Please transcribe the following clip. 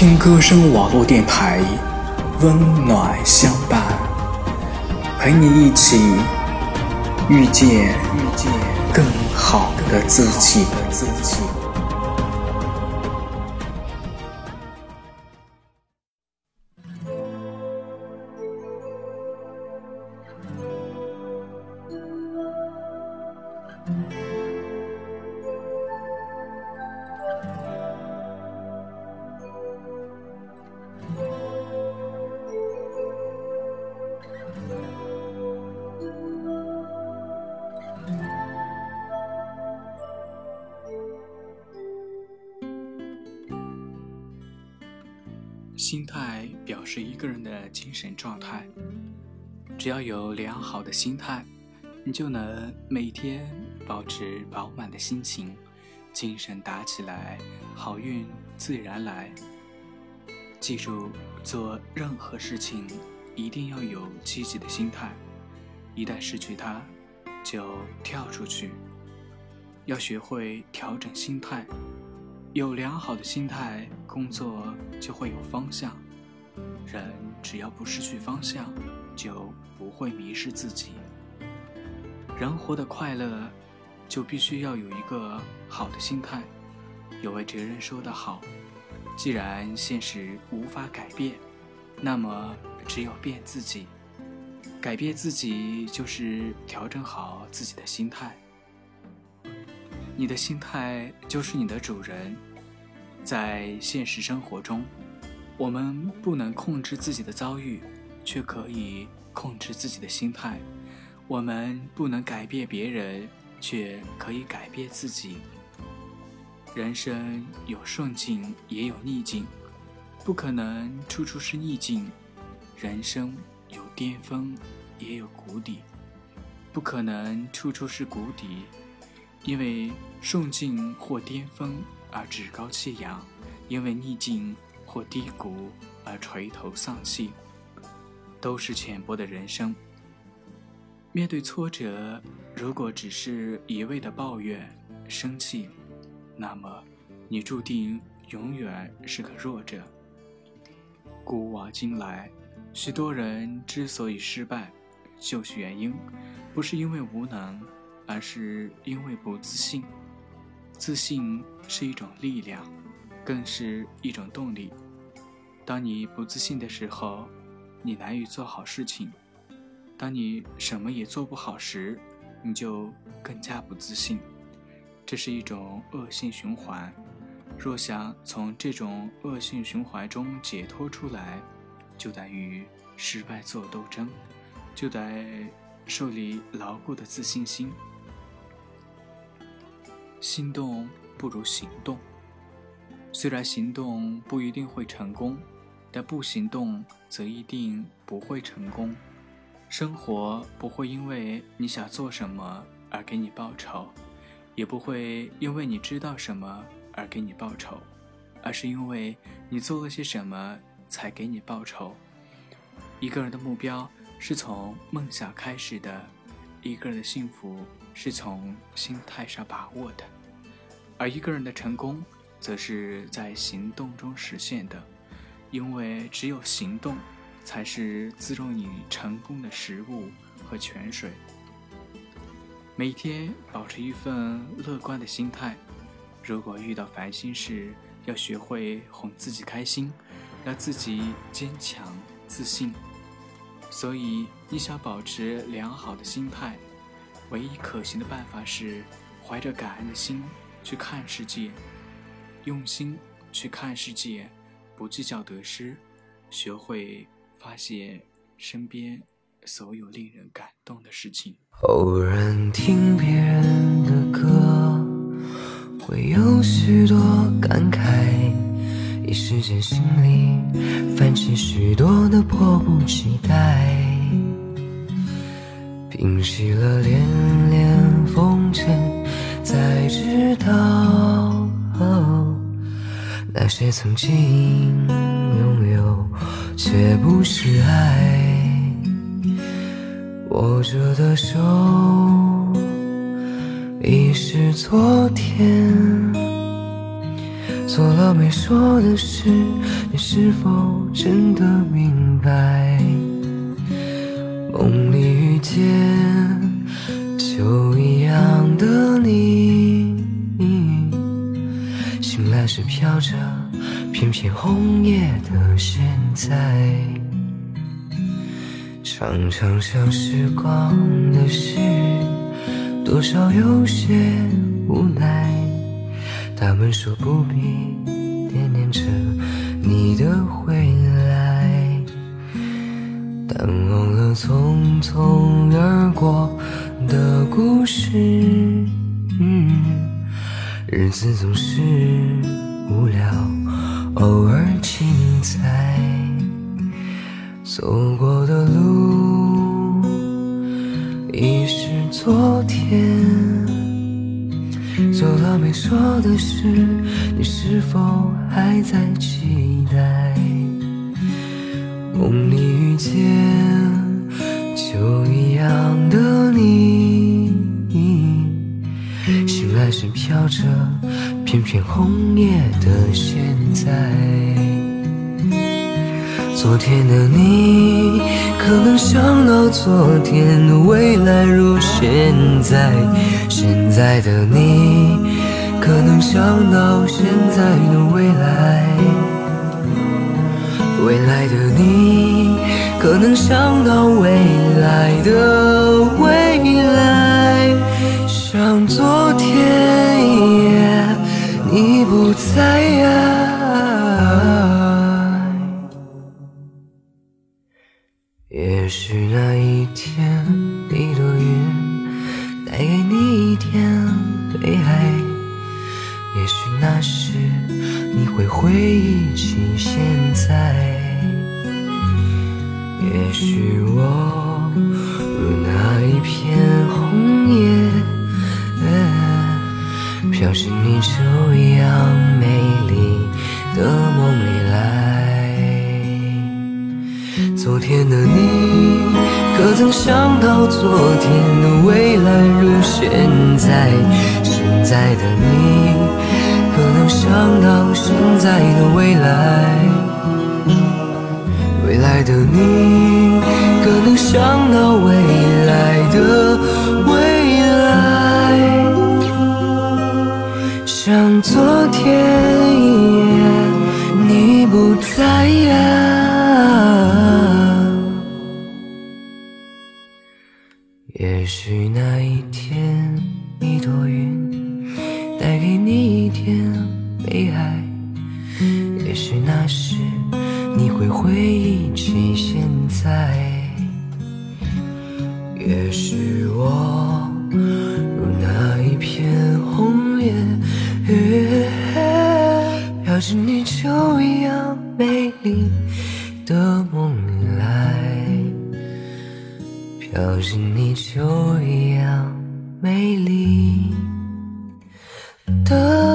听歌声网络电台，温暖相伴，陪你一起遇见遇见更好的自己。心态表示一个人的精神状态。只要有良好的心态，你就能每天保持饱满的心情，精神打起来，好运自然来。记住，做任何事情一定要有积极的心态，一旦失去它，就跳出去。要学会调整心态。有良好的心态，工作就会有方向。人只要不失去方向，就不会迷失自己。人活得快乐，就必须要有一个好的心态。有位哲人说得好：“既然现实无法改变，那么只有变自己。改变自己，就是调整好自己的心态。”你的心态就是你的主人。在现实生活中，我们不能控制自己的遭遇，却可以控制自己的心态；我们不能改变别人，却可以改变自己。人生有顺境，也有逆境，不可能处处是逆境；人生有巅峰，也有谷底，不可能处处是谷底。因为顺境或巅峰而趾高气扬，因为逆境或低谷而垂头丧气，都是浅薄的人生。面对挫折，如果只是一味的抱怨、生气，那么你注定永远是个弱者。古往今来，许多人之所以失败，就是原因不是因为无能。而是因为不自信。自信是一种力量，更是一种动力。当你不自信的时候，你难以做好事情；当你什么也做不好时，你就更加不自信。这是一种恶性循环。若想从这种恶性循环中解脱出来，就得与失败做斗争，就得树立牢固的自信心。心动不如行动。虽然行动不一定会成功，但不行动则一定不会成功。生活不会因为你想做什么而给你报酬，也不会因为你知道什么而给你报酬，而是因为你做了些什么才给你报酬。一个人的目标是从梦想开始的，一个人的幸福。是从心态上把握的，而一个人的成功，则是在行动中实现的，因为只有行动，才是滋润你成功的食物和泉水。每天保持一份乐观的心态，如果遇到烦心事，要学会哄自己开心，让自己坚强自信。所以，你想保持良好的心态。唯一可行的办法是怀着感恩的心去看世界，用心去看世界，不计较得失，学会发现身边所有令人感动的事情。偶然听别人的歌，会有许多感慨，一时间心里泛起许多的迫不及待。平息了连连风尘，才知道那些曾经拥有，却不是爱。握着的手已是昨天，做。了没说的事，你是否真的明白？梦里遇见是飘着片片红叶的现在，常常想时光的事，多少有些无奈。他们说不必惦念着你的回来，但忘了匆匆而过的故事。日子总是无聊，偶尔精彩。走过的路已是昨天。走了没说的事，你是否还在期待？梦里遇见就一样来时飘着片片红叶的现在。昨天的你，可能想到昨天的未来如现在；现在的你，可能想到现在的未来；未来的你，可能想到未来的未来。像昨天一样，你不在啊。也许那一天，一朵云带给你一点悲哀；也许那时，你会回忆起现在；也许我如那一片像是你就一样美丽的梦里来。昨天的你，可曾想到昨天的未来如现在？现在的你，可能想到现在的未来？未来的你，可能想到未也许那一天，一朵云带给你一点悲哀；也许那时，你会回忆起现在；也许我要是你就一样美丽的。